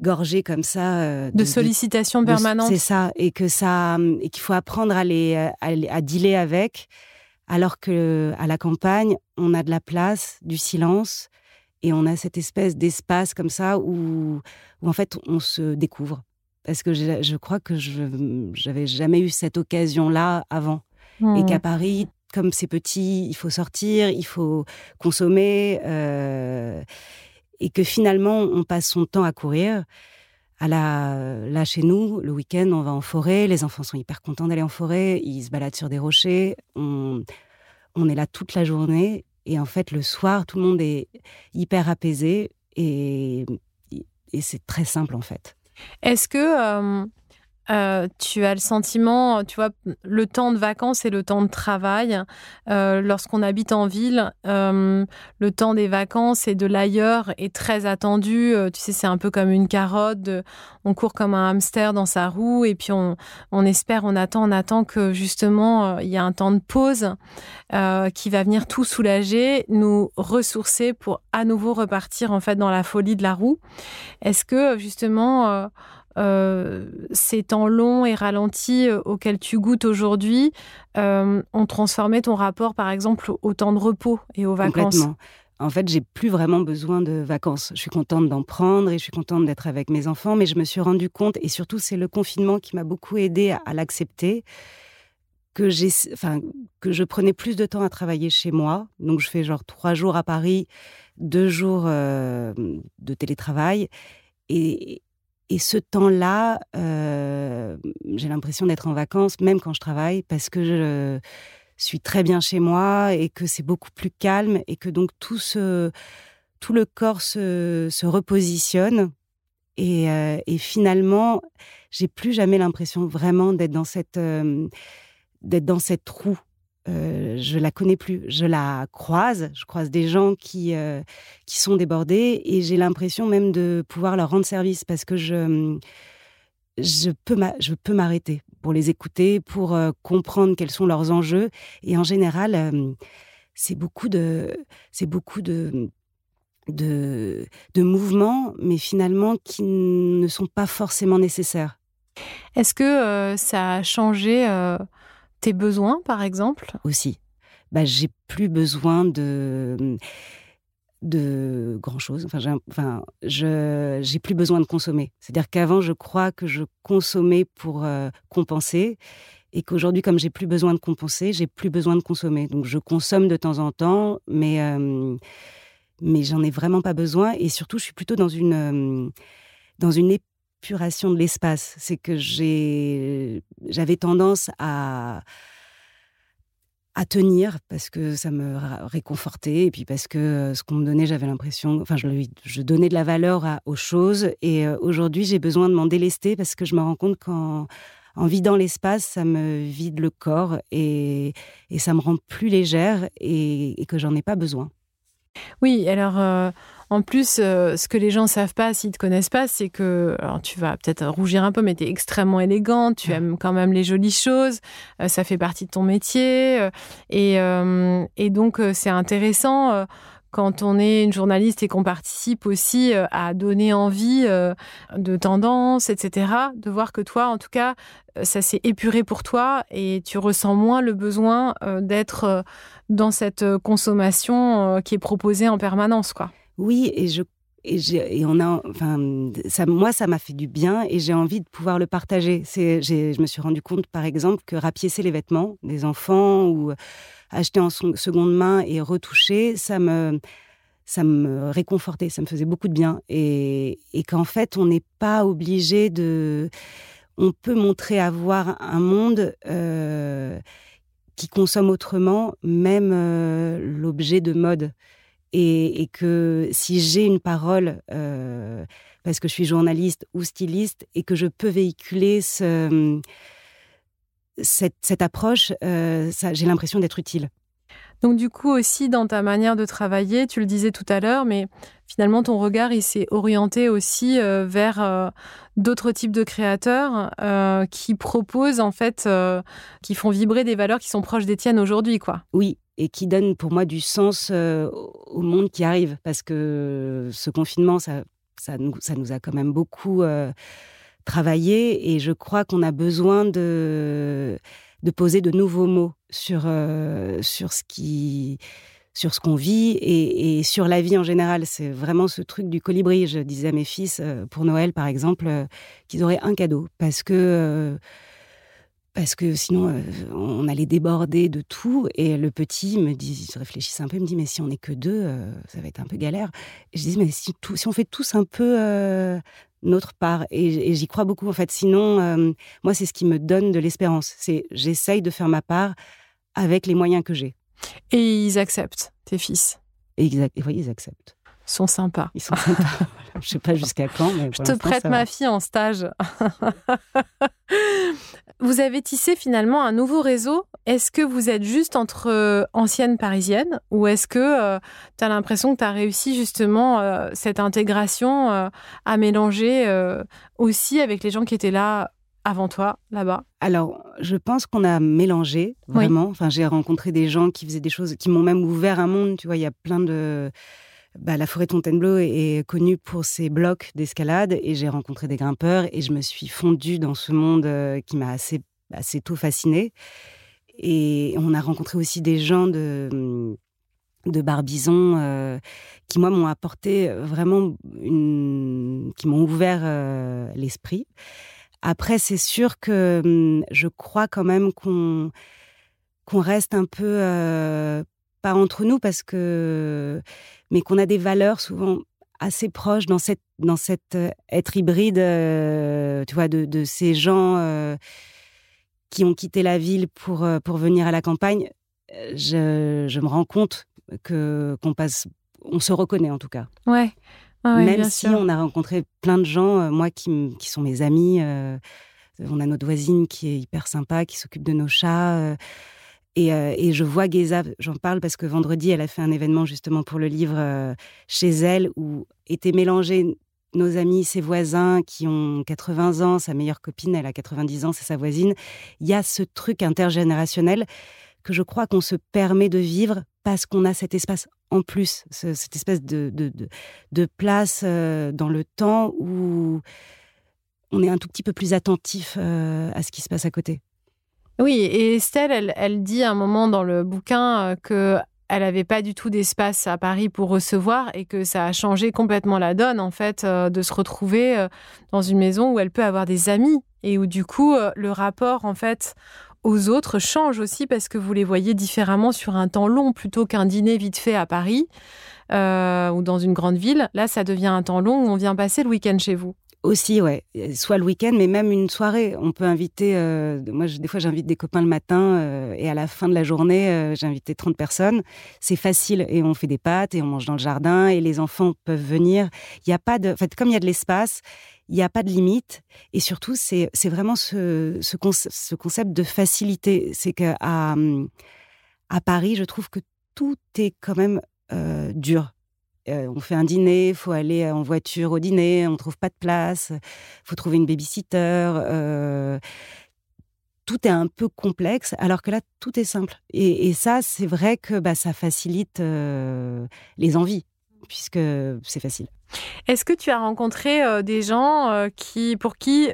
Speaker 2: gorgé comme ça.
Speaker 1: Euh, de, sollicitations permanentes.
Speaker 2: C'est ça, et que ça, et qu'il faut apprendre à les, à, dealer avec, alors que à la campagne, on a de la place, du silence, et on a cette espèce d'espace comme ça où, où en fait on se découvre. Parce que je, je crois que je n'avais jamais eu cette occasion-là avant, et mmh. qu'à Paris, comme c'est petit, il faut sortir, il faut consommer. Euh, et que finalement on passe son temps à courir. Là, chez nous, le week-end, on va en forêt. Les enfants sont hyper contents d'aller en forêt. Ils se baladent sur des rochers. On, est là toute la journée. Et en fait, le soir, tout le monde est hyper apaisé. Et, c'est très simple, en fait.
Speaker 1: Est-ce que euh, tu as le sentiment, tu vois, le temps de vacances et le temps de travail. Euh, lorsqu'on habite en ville, euh, le temps des vacances et de l'ailleurs est très attendu. tu sais, c'est un peu comme une carotte. on court comme un hamster dans sa roue et puis on, on espère, on attend, on attend que justement il y a un temps de pause qui va venir tout soulager, nous ressourcer pour à nouveau repartir en fait dans la folie de la roue. Est-ce que justement euh, ces temps longs et ralentis euh, auxquels tu goûtes aujourd'hui euh, ont transformé ton rapport, par exemple, au temps de repos et aux vacances.
Speaker 2: En fait, j'ai plus vraiment besoin de vacances. Je suis contente d'en prendre et je suis contente d'être avec mes enfants, mais je me suis rendu compte, et surtout c'est le confinement qui m'a beaucoup aidé à, l'accepter, que enfin, que je prenais plus de temps à travailler chez moi. Donc, je fais genre trois jours à Paris, deux jours de télétravail. Et, et ce temps-là, euh, j'ai l'impression d'être en vacances, même quand je travaille, parce que je suis très bien chez moi et que c'est beaucoup plus calme et que donc tout, le corps se, repositionne. Et, euh, et finalement, j'ai plus jamais l'impression vraiment d'être dans euh, d'être dans cette roue euh, je la connais plus. Je la croise, je croise des gens qui, euh, qui sont débordés et j'ai l'impression même de pouvoir leur rendre service parce que je, je peux m'arrêter pour les écouter, pour euh, comprendre quels sont leurs enjeux. Et en général, c'est beaucoup de, c'est beaucoup de, de, de mouvements, mais finalement qui ne sont pas forcément nécessaires.
Speaker 1: Est-ce que ça a changé tes besoins, par exemple?
Speaker 2: Aussi. Bah, j'ai plus besoin de de grand chose. Enfin, j'ai, enfin, je j'ai plus besoin de consommer. C'est-à-dire qu'avant, je crois que je consommais pour euh, compenser, et qu'aujourd'hui, comme j'ai plus besoin de compenser, j'ai plus besoin de consommer. Donc, je consomme de temps en temps, mais euh, mais j'en ai vraiment pas besoin. Et surtout, je suis plutôt dans une euh, dans une de l'espace. C'est que j'avais tendance à tenir parce que ça me réconfortait et puis parce que euh, ce qu'on me donnait, j'avais l'impression, enfin, je, je, donnais de la valeur aux choses. Et aujourd'hui, j'ai besoin de m'en délester parce que je me rends compte qu'en en vidant l'espace, ça me vide le corps et, ça me rend plus légère et, que j'en ai pas besoin.
Speaker 1: Oui, alors euh, en plus, euh, ce que les gens savent pas s'ils te connaissent pas, c'est que alors tu vas peut-être rougir un peu, mais tu es extrêmement élégante, tu aimes quand même les jolies choses, euh, ça fait partie de ton métier et, et donc c'est intéressant quand on est une journaliste et qu'on participe aussi euh, à donner envie euh, de tendances, etc., de voir que toi, en tout cas, euh, ça s'est épuré pour toi et tu ressens moins le besoin d'être dans cette consommation qui est proposée en permanence, quoi.
Speaker 2: Oui, et je et, on a, enfin, ça, moi, ça m'a fait du bien et j'ai envie de pouvoir le partager. Je me suis rendu compte, par exemple, que rapiécer les vêtements des enfants ou acheter en seconde main et retoucher, ça me, ça me réconfortait, ça me faisait beaucoup de bien. Et, qu'en fait, on n'est pas obligé de. On peut montrer avoir un monde euh, qui consomme autrement, même euh, l'objet de mode. Et, que si j'ai une parole, euh, parce que je suis journaliste ou styliste, et que je peux véhiculer ce cette, approche, euh, j'ai l'impression d'être utile.
Speaker 1: Donc du coup aussi dans ta manière de travailler, tu le disais tout à l'heure, mais finalement ton regard il s'est orienté aussi euh, vers euh, d'autres types de créateurs qui proposent en fait, qui font vibrer des valeurs qui sont proches des tiennes aujourd'hui, quoi.
Speaker 2: Oui, et qui donnent pour moi du sens au monde qui arrive, parce que ce confinement, ça, ça, nous, a quand même beaucoup travailler et je crois qu'on a besoin de, de poser de nouveaux mots sur, euh, sur ce qui sur qu'on vit et, sur la vie en général. C'est vraiment ce truc du colibri. Je disais à mes fils, euh, pour Noël par exemple, euh, qu'ils auraient un cadeau parce que parce que sinon on allait déborder de tout. Et le petit me dit, je réfléchissais un peu, il me dit mais si on n'est que deux, ça va être un peu galère. Et je dis mais si, si on fait tous un peu notre part. Et, j'y crois beaucoup, en fait. Sinon, euh, moi, c'est ce qui me donne de l'espérance. C'est j'essaye de faire ma part avec les moyens que j'ai.
Speaker 1: Et ils acceptent, tes fils?
Speaker 2: Exact. Et oui, ils acceptent.
Speaker 1: Ils sont sympas.
Speaker 2: Ils sont sympas. Je sais pas jusqu'à quand, mais
Speaker 1: je te prête ma fille en stage. vous avez tissé finalement un nouveau réseau. Est-ce que vous êtes juste entre euh, anciennes parisiennes ou est-ce que euh, tu as l'impression que tu as réussi justement euh, cette intégration à mélanger aussi avec les gens qui étaient là avant toi, là-bas?
Speaker 2: Alors, je pense qu'on a mélangé, vraiment. Enfin, j'ai rencontré des gens qui faisaient des choses, qui m'ont même ouvert un monde. Tu vois, il y a plein de bah, la forêt de Fontainebleau est, connue pour ses blocs d'escalade et j'ai rencontré des grimpeurs et je me suis fondue dans ce monde euh, qui m'a assez, assez tôt fascinée. Et on a rencontré aussi des gens de, de Barbizon euh, qui, moi, m'ont apporté vraiment une. qui m'ont ouvert euh, l'esprit. Après, c'est sûr que hum, je crois quand même qu'on qu'on reste un peu pas entre nous parce que mais qu'on a des valeurs souvent assez proches dans cette dans cette euh, être hybride euh, tu vois de, de ces gens euh, qui ont quitté la ville pour pour venir à la campagne. Je, je me rends compte que qu'on passe on se reconnaît en tout cas.
Speaker 1: Ouais,
Speaker 2: même si on a rencontré plein de gens moi qui, qui sont mes amis on a notre voisine qui est hyper sympa qui s'occupe de nos chats euh, et, je vois Geza, j'en parle parce que vendredi, elle a fait un événement justement pour le livre euh, chez elle où étaient mélangés nos amis, ses voisins qui ont 80 ans, sa meilleure copine, elle a 90 ans, c'est sa voisine. Il y a ce truc intergénérationnel que je crois qu'on se permet de vivre parce qu'on a cet espace en plus, cette espèce de, place euh, dans le temps où on est un tout petit peu plus attentif à ce qui se passe à côté.
Speaker 1: Oui, et Estelle, elle, dit à un moment dans le bouquin euh, que elle n'avait pas du tout d'espace à Paris pour recevoir et que ça a changé complètement la donne, en fait, euh, de se retrouver euh, dans une maison où elle peut avoir des amis et où, du coup, le rapport, en fait, aux autres change aussi parce que vous les voyez différemment sur un temps long plutôt qu'un dîner vite fait à Paris ou dans une grande ville. Là, ça devient un temps long où on vient passer le week-end chez vous.
Speaker 2: Aussi, ouais. Soit le week-end, mais même une soirée. On peut inviter. Euh, moi, des fois, j'invite des copains le matin euh, et à la fin de la journée, euh, j'ai invité 30 personnes. C'est facile et on fait des pâtes et on mange dans le jardin et les enfants peuvent venir. Il n'y a pas de. En fait, comme il y a de l'espace, il n'y a pas de limite. Et surtout, c'est vraiment ce, ce, ce, concept de facilité. C'est qu'à à Paris, je trouve que tout est quand même dur euh, on fait un dîner, il faut aller en voiture au dîner, on ne trouve pas de place, il faut trouver une babysitter. Euh, tout est un peu complexe, alors que là, tout est simple. Et, ça, c'est vrai que bah, ça facilite euh, les envies, puisque c'est facile.
Speaker 1: Est-ce que tu as rencontré des gens qui, pour qui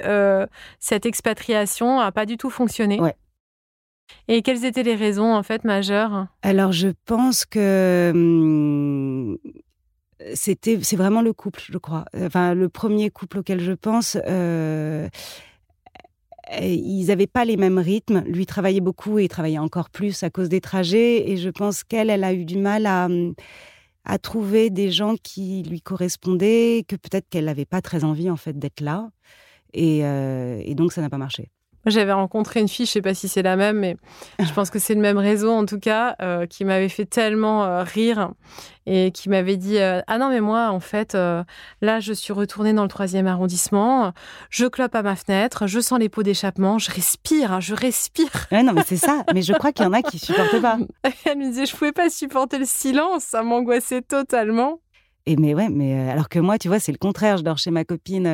Speaker 1: cette expatriation n'a pas du tout fonctionné?
Speaker 2: Ouais.
Speaker 1: Et quelles étaient les raisons en fait majeures?
Speaker 2: Alors je pense que hum, c'était, c'est vraiment le couple, je crois. Enfin, le premier couple auquel je pense, euh, ils n'avaient pas les mêmes rythmes. Lui travaillait beaucoup et travaillait encore plus à cause des trajets. Et je pense qu'elle, elle a eu du mal à, à trouver des gens qui lui correspondaient, que peut-être qu'elle n'avait pas très envie en fait d'être là. Et, euh, et donc ça n'a pas marché.
Speaker 1: J'avais rencontré une fille, je sais pas si c'est la même, mais je pense que c'est le même réseau en tout cas, euh, qui m'avait fait tellement euh, rire et qui m'avait dit euh, ah non mais moi en fait là je suis retournée dans le troisième arrondissement, je clope à ma fenêtre, je sens les pots d'échappement, je respire, hein, je respire.
Speaker 2: non mais c'est ça, mais je crois qu'il y en a qui supportent pas.
Speaker 1: Elle me disait je pouvais pas supporter le silence, ça m'angoissait totalement.
Speaker 2: Et mais ouais, mais alors que moi tu vois c'est le contraire, je dors chez ma copine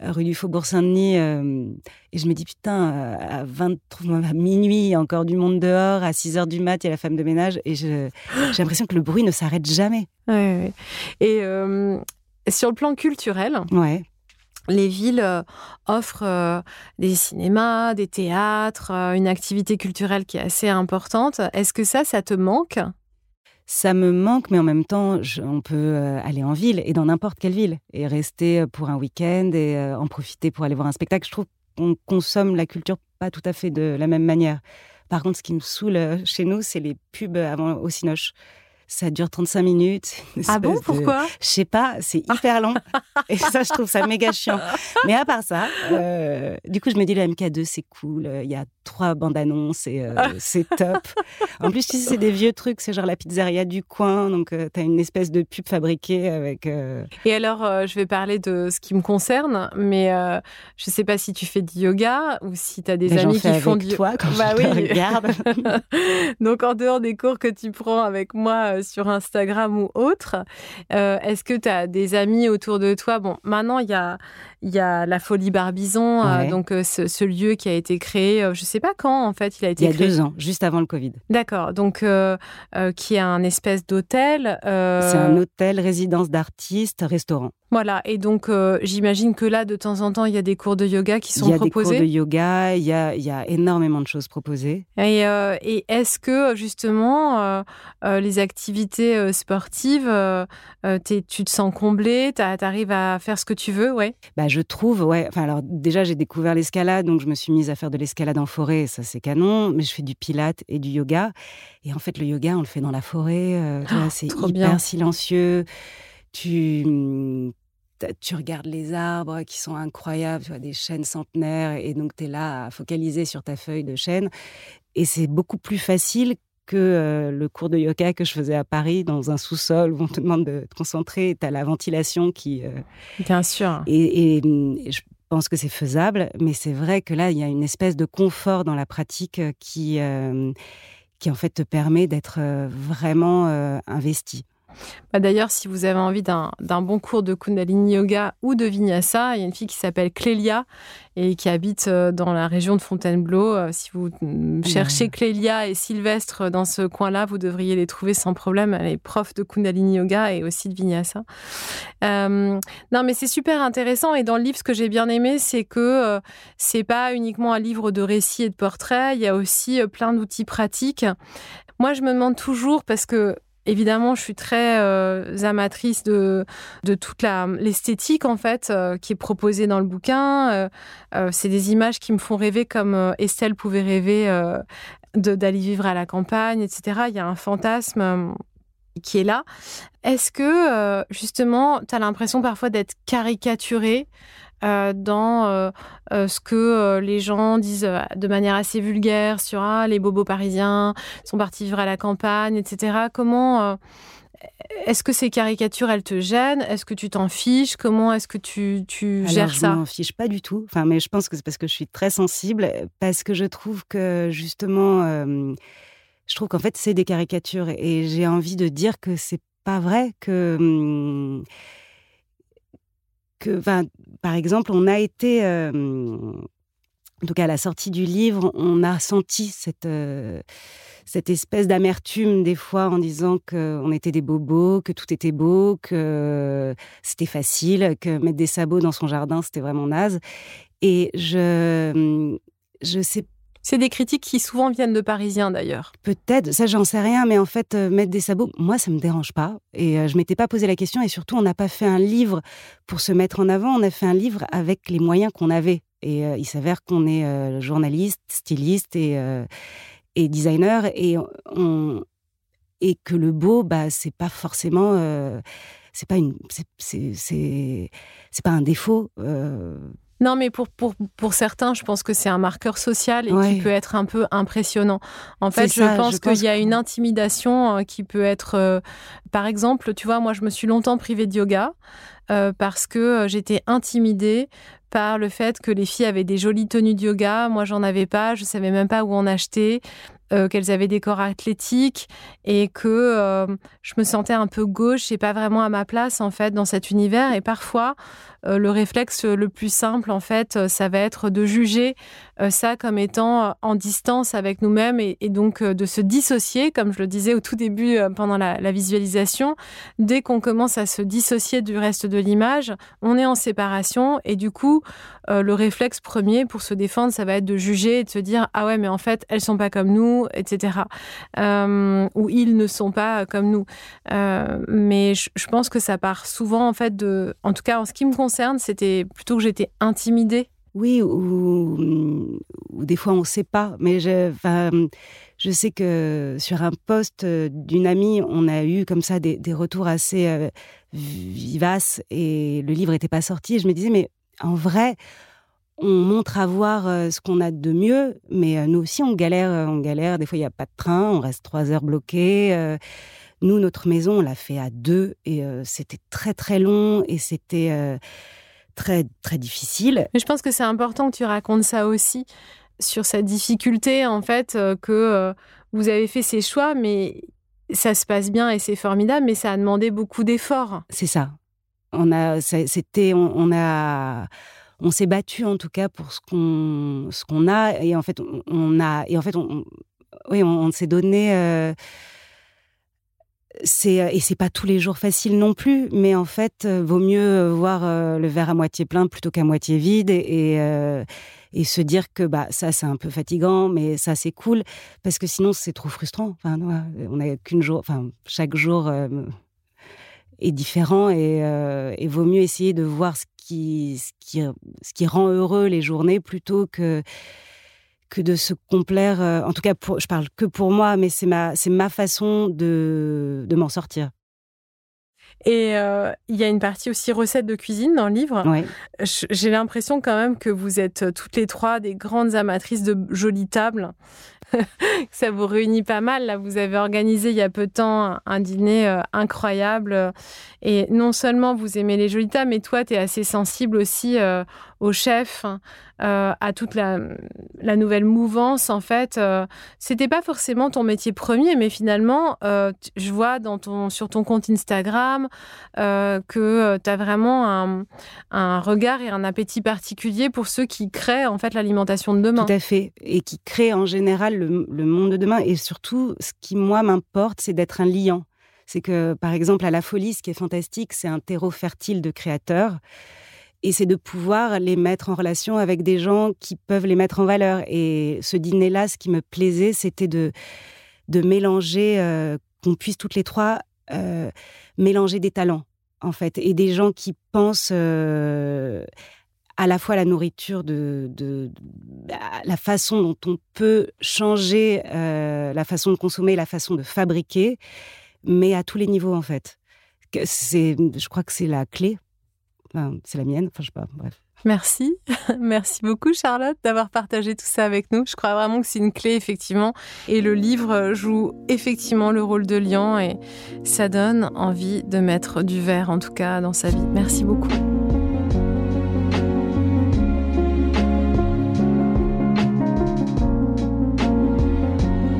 Speaker 2: rue du Faubourg Saint-Denis. Euh, et je me dis, putain, euh, à, 23, à minuit, il y a encore du monde dehors. À 6 heures du mat, il y a la femme de ménage. Et j'ai l'impression que le bruit ne s'arrête jamais.
Speaker 1: Et euh, sur le plan culturel,
Speaker 2: ouais.
Speaker 1: les villes offrent des cinémas, des théâtres, une activité culturelle qui est assez importante. Est-ce que ça, ça te manque?
Speaker 2: Ça me manque, mais en même temps, on peut euh, aller en ville et dans n'importe quelle ville et rester euh, pour un week-end et euh, en profiter pour aller voir un spectacle. Je trouve qu'on consomme la culture pas tout à fait de la même manière. Par contre, ce qui me saoule chez nous, c'est les pubs avant au Cinoche. Ça dure 35 minutes.
Speaker 1: Ah bon, pourquoi?
Speaker 2: Je sais pas, c'est hyper long. et ça, je trouve ça méga chiant. Mais à part ça, du coup, je me dis, le MK2, c'est cool. Il y a trois bandes annonces et euh, c'est top. En plus, c'est des vieux trucs, c'est genre la pizzeria du coin, donc euh, tu as une espèce de pub fabriquée avec. Euh,
Speaker 1: et alors, je vais parler de ce qui me concerne, mais je sais pas si tu fais du yoga ou si tu as des amis qui font du
Speaker 2: toi quand bah je oui. regarde.
Speaker 1: donc en dehors des cours que tu prends avec moi sur Instagram ou autre, est-ce que tu as des amis autour de toi? Bon, maintenant il y a y a la Folie Barbizon, donc ce, ce, lieu qui a été créé, je sais sais pas quand, en fait, il a été
Speaker 2: Il y a deux ans, juste avant le Covid.
Speaker 1: D'accord. Donc, euh, euh, qui est un espèce d'hôtel.
Speaker 2: Euh, C'est un hôtel, résidence d'artistes, restaurant.
Speaker 1: Voilà, et donc j'imagine que là, de temps en temps, il y a des cours de yoga qui sont proposés.
Speaker 2: Il y a des cours de yoga, il y a, il y a énormément de choses proposées.
Speaker 1: Et, et est-ce que justement, les activités sportives, tu te sens comblé, tu arrives à faire ce que tu veux, ouais?
Speaker 2: Bah, Je trouve, ouais. Enfin, alors déjà, j'ai découvert l'escalade, donc je me suis mise à faire de l'escalade en forêt, ça c'est canon, mais je fais du pilate et du yoga. Et en fait, le yoga, on le fait dans la forêt, oh, c'est hyper silencieux tu, mmh, tu regardes les arbres qui sont incroyables, tu vois, des chênes centenaires, et donc tu es là à focaliser sur ta feuille de chêne. Et c'est beaucoup plus facile que euh, le cours de yoga que je faisais à Paris dans un sous-sol où on te demande de te concentrer, tu as la ventilation qui... Euh,
Speaker 1: Bien sûr.
Speaker 2: Et, mmh, et, je pense que c'est faisable, mais c'est vrai que là, il y a une espèce de confort dans la pratique qui, euh, qui en fait te permet d'être vraiment investi.
Speaker 1: Bah, d'ailleurs, si vous avez envie d'un bon cours de Kundalini Yoga ou de Vinyasa, il y a une fille qui s'appelle Clélia et qui habite euh, dans la région de Fontainebleau. Euh, si vous mm, cherchez Clélia et Sylvestre dans ce coin-là, vous devriez les trouver sans problème. Elle est prof de Kundalini Yoga et aussi de Vinyasa. Euh, non, mais c'est super intéressant. Et dans le livre, ce que j'ai bien aimé, c'est que c'est pas uniquement un livre de récits et de portraits. Il y a aussi plein d'outils pratiques. Moi, je me demande toujours parce que évidemment, je suis très euh, amatrice de, de toute l'esthétique, en fait, euh, qui est proposée dans le bouquin. Euh, c'est des images qui me font rêver comme Estelle pouvait rêver d'aller vivre à la campagne, etc. Il y a un fantasme qui est là. Est-ce que, justement, tu as l'impression parfois d'être caricaturée euh, dans euh, euh, ce que les gens disent de manière assez vulgaire sur ah, les bobos parisiens sont partis vivre à la campagne, etc. Comment est-ce que ces caricatures, elles te gênent? Est-ce que tu t'en fiches? Comment est-ce que tu, tu gères ça?
Speaker 2: Je m'en fiche pas du tout. Enfin, mais je pense que c'est parce que je suis très sensible, parce que je trouve que justement, je trouve qu'en fait, c'est des caricatures et j'ai envie de dire que c'est pas vrai que. Hum, que, par exemple, on a été, euh, à la sortie du livre, on a senti cette, euh, cette espèce d'amertume des fois en disant qu'on était des bobos, que tout était beau, que c'était facile, que mettre des sabots dans son jardin, c'était vraiment naze. Et je, je sais
Speaker 1: c'est des critiques qui souvent viennent de Parisiens d'ailleurs.
Speaker 2: Peut-être, ça j'en sais rien, mais en fait, euh, mettre des sabots, moi ça me dérange pas. Et euh, je m'étais pas posé la question, et surtout on n'a pas fait un livre pour se mettre en avant, on a fait un livre avec les moyens qu'on avait. Et euh, il s'avère qu'on est journaliste, styliste et, et designer, et, on, et que le beau, bah, c'est pas forcément. c'est pas une pas un défaut
Speaker 1: non, mais pour, pour, pour certains, je pense que c'est un marqueur social et qui peut être un peu impressionnant. En fait, je pense qu'il y a une intimidation euh, qui peut être, euh, par exemple, tu vois, moi, je me suis longtemps privée de yoga euh, parce que j'étais intimidée par le fait que les filles avaient des jolies tenues de yoga. Moi, j'en avais pas. Je savais même pas où en acheter. Qu'elles avaient des corps athlétiques et que je me sentais un peu gauche et pas vraiment à ma place en fait dans cet univers et parfois euh, le réflexe le plus simple, en fait, euh, ça va être de juger euh, ça comme étant en distance avec nous-mêmes et, donc de se dissocier, comme je le disais au tout début pendant la, visualisation. Dès qu'on commence à se dissocier du reste de l'image, on est en séparation et du coup, le réflexe premier pour se défendre, ça va être de juger et de se dire ah ouais mais en fait elles sont pas comme nous, etc. ou ils ne sont pas comme nous. mais je, pense que ça part souvent en fait de, en tout cas en ce qui me concerne c'était plutôt que j'étais intimidée
Speaker 2: Oui, ou, des fois on ne sait pas. Mais je, je sais que sur un poste d'une amie, on a eu comme ça des, retours assez euh, vivaces et le livre n'était pas sorti. Je me disais, mais en vrai, on montre à voir euh, ce qu'on a de mieux, mais euh, nous aussi on galère, on galère. Des fois il n'y a pas de train, on reste trois heures bloqués. Nous, notre maison, on l'a fait à deux et euh, c'était très très long et c'était euh, très très difficile.
Speaker 1: Mais je pense que c'est important que tu racontes ça aussi sur cette difficulté en fait euh, que vous avez fait ces choix, mais ça se passe bien et c'est formidable, mais ça a demandé beaucoup d'efforts.
Speaker 2: C'est ça. On a, c'était, on, a on s'est battu en tout cas pour ce qu'on ce qu'on a et en fait on, a et en fait on, oui on, s'est donné c'est euh, et c'est pas tous les jours facile non plus, mais en fait, euh, vaut mieux euh, voir le verre à moitié plein plutôt qu'à moitié vide et, et, se dire que bah ça c'est un peu fatigant, mais ça c'est cool parce que sinon c'est trop frustrant. Enfin, on a qu'une jour, enfin chaque jour est différent et, et, vaut mieux essayer de voir ce qui, ce qui ce qui rend heureux les journées plutôt que que de se complaire. Euh, en tout cas, pour, je parle que pour moi, mais c'est ma, c'est ma façon de, de m'en sortir.
Speaker 1: Et euh, il y a une partie aussi recette de cuisine dans le livre. J'ai l'impression quand même que vous êtes toutes les trois des grandes amatrices de jolies tables. ça vous réunit pas mal. Là, vous avez organisé il y a peu de temps un dîner euh, incroyable. Et non seulement vous aimez les jolies tables, mais toi, tu es assez sensible aussi au chef, euh, à toute la, nouvelle mouvance, en fait. Euh, c'était pas forcément ton métier premier, mais finalement, euh, je vois sur ton compte Instagram que tu as vraiment un, regard et un appétit particulier pour ceux qui créent, en fait, l'alimentation de demain.
Speaker 2: Tout à fait. Et qui créent en général le, le monde de demain. Et surtout, ce qui, moi, m'importe, c'est d'être un liant. C'est que, par exemple, à la folie, ce qui est fantastique, c'est un terreau fertile de créateurs et c'est de pouvoir les mettre en relation avec des gens qui peuvent les mettre en valeur. Et ce dîner-là, ce qui me plaisait, c'était de, mélanger euh, qu'on puisse toutes les trois mélanger des talents, en fait, et des gens qui pensent à la fois la nourriture, la façon dont on peut changer la façon de consommer, la façon de fabriquer, mais à tous les niveaux en fait. C'est, je crois que c'est la clé. C'est la mienne. Enfin, je sais pas. Bref.
Speaker 1: Merci. Merci beaucoup Charlotte d'avoir partagé tout ça avec nous. Je crois vraiment que c'est une clé effectivement et le livre joue effectivement le rôle de liant et ça donne envie de mettre du verre en tout cas dans sa vie. Merci beaucoup.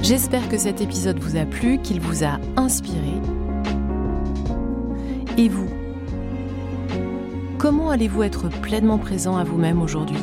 Speaker 1: J'espère que cet épisode vous a plu, qu'il vous a inspiré. Et vous Comment allez-vous être pleinement présent à vous-même aujourd'hui?